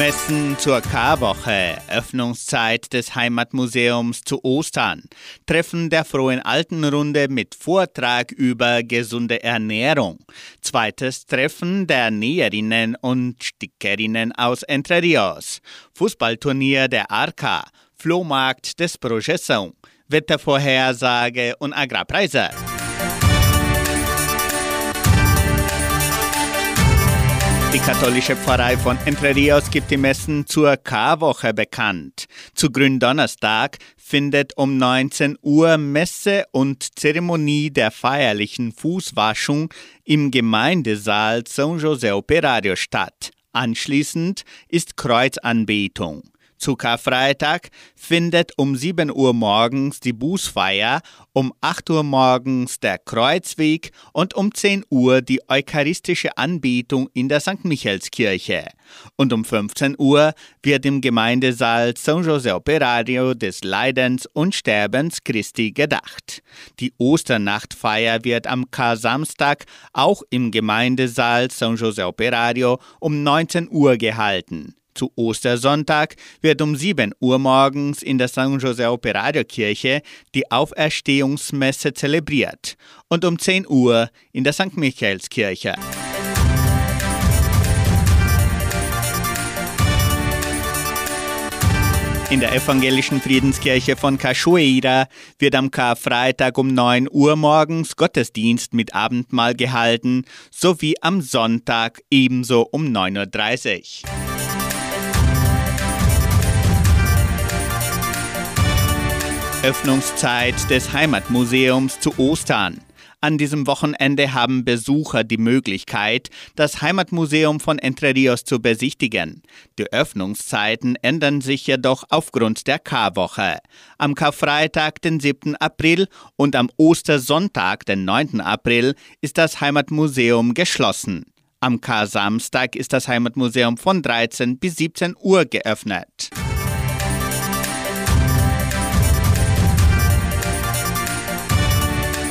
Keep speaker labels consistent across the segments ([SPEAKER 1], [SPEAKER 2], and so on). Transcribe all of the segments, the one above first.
[SPEAKER 1] Messen zur Karwoche, Öffnungszeit des Heimatmuseums zu Ostern, Treffen der Frohen Altenrunde mit Vortrag über gesunde Ernährung, zweites Treffen der Näherinnen und Stickerinnen aus Entre Rios, Fußballturnier der Arca, Flohmarkt des Projeção, Wettervorhersage und Agrarpreise. Die katholische Pfarrei von Entre Rios gibt die Messen zur Karwoche bekannt. Zu Gründonnerstag findet um 19 Uhr Messe und Zeremonie der feierlichen Fußwaschung im Gemeindesaal São José Operario statt. Anschließend ist Kreuzanbetung. Zu Karfreitag findet um 7 Uhr morgens die Bußfeier, um 8 Uhr morgens der Kreuzweg und um 10 Uhr die eucharistische Anbetung in der St. Michaelskirche. Und um 15 Uhr wird im Gemeindesaal São José Operario des Leidens und Sterbens Christi gedacht. Die Osternachtfeier wird am Kar-Samstag auch im Gemeindesaal São José Operario um 19 Uhr gehalten. Zu Ostersonntag wird um 7 Uhr morgens in der San José Operario Kirche die Auferstehungsmesse zelebriert und um 10 Uhr in der St. Michaelskirche. In der evangelischen Friedenskirche von Cachoeira wird am Karfreitag um 9 Uhr morgens Gottesdienst mit Abendmahl gehalten, sowie am Sonntag ebenso um 9.30 Uhr. Öffnungszeit des Heimatmuseums zu Ostern. An diesem Wochenende haben Besucher die Möglichkeit, das Heimatmuseum von Entre Rios zu besichtigen. Die Öffnungszeiten ändern sich jedoch aufgrund der Karwoche. Am Karfreitag, den 7. April und am Ostersonntag, den 9. April, ist das Heimatmuseum geschlossen. Am Kar-Samstag ist das Heimatmuseum von 13 bis 17 Uhr geöffnet.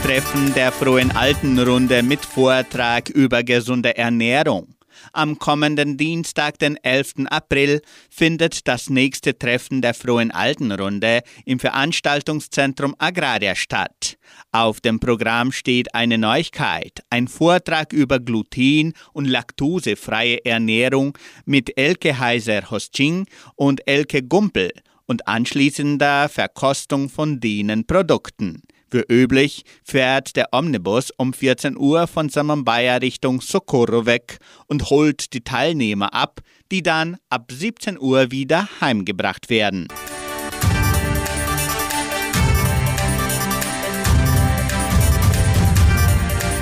[SPEAKER 1] Treffen der Frohen Altenrunde mit Vortrag über gesunde Ernährung. Am kommenden Dienstag, den 11. April, findet das nächste Treffen der Frohen Altenrunde im Veranstaltungszentrum Agraria statt. Auf dem Programm steht eine Neuigkeit, ein Vortrag über Gluten- und laktosefreie Ernährung mit Elke Heiser-Hosting und Elke Gumpel und anschließender Verkostung von denen Produkten. Wie üblich fährt der Omnibus um 14 Uhr von Samambaya Richtung Socorro weg und holt die Teilnehmer ab, die dann ab 17 Uhr wieder heimgebracht werden.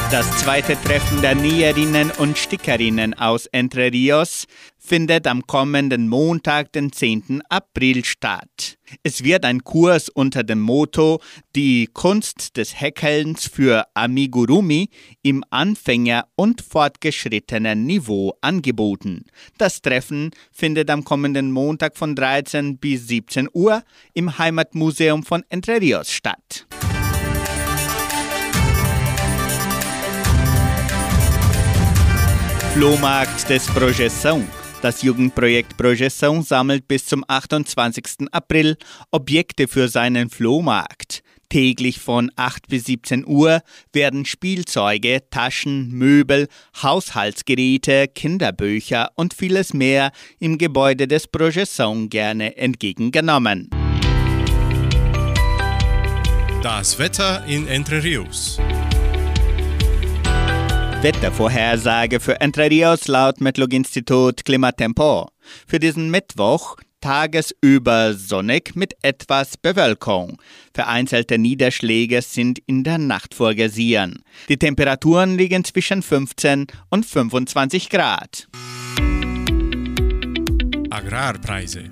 [SPEAKER 1] Das zweite Treffen der Näherinnen und Stickerinnen aus Entre Rios findet am kommenden Montag, den 10. April statt. Es wird ein Kurs unter dem Motto Die Kunst des Häkelns für Amigurumi im Anfänger- und fortgeschrittenen Niveau angeboten. Das Treffen findet am kommenden Montag von 13 bis 17 Uhr im Heimatmuseum von Entre Rios statt. Flohmarkt des Projeção. Das Jugendprojekt Projeção sammelt bis zum 28. April Objekte für seinen Flohmarkt. Täglich von 8 bis 17 Uhr werden Spielzeuge, Taschen, Möbel, Haushaltsgeräte, Kinderbücher und vieles mehr im Gebäude des Projeção gerne entgegengenommen.
[SPEAKER 2] Das Wetter in Entre Rios.
[SPEAKER 1] Wettervorhersage für Entre Rios laut Metlog-Institut Klimatempo. Für diesen Mittwoch tagesüber sonnig mit etwas Bewölkung. Vereinzelte Niederschläge sind in der Nacht vorgesehen. Die Temperaturen liegen zwischen 15 und 25 Grad.
[SPEAKER 2] Agrarpreise.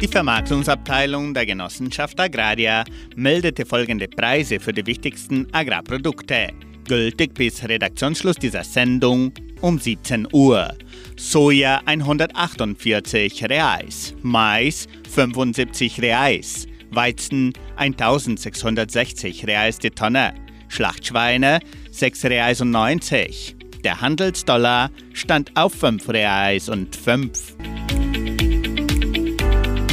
[SPEAKER 1] Die Vermarktungsabteilung der Genossenschaft Agraria meldete folgende Preise für die wichtigsten Agrarprodukte, gültig bis Redaktionsschluss dieser Sendung um 17 Uhr. Soja 148 Reais, Mais 75 Reais, Weizen 1660 Reais die Tonne, Schlachtschweine 6 Reais und 90. Der Handelsdollar stand auf 5 Reais und 5.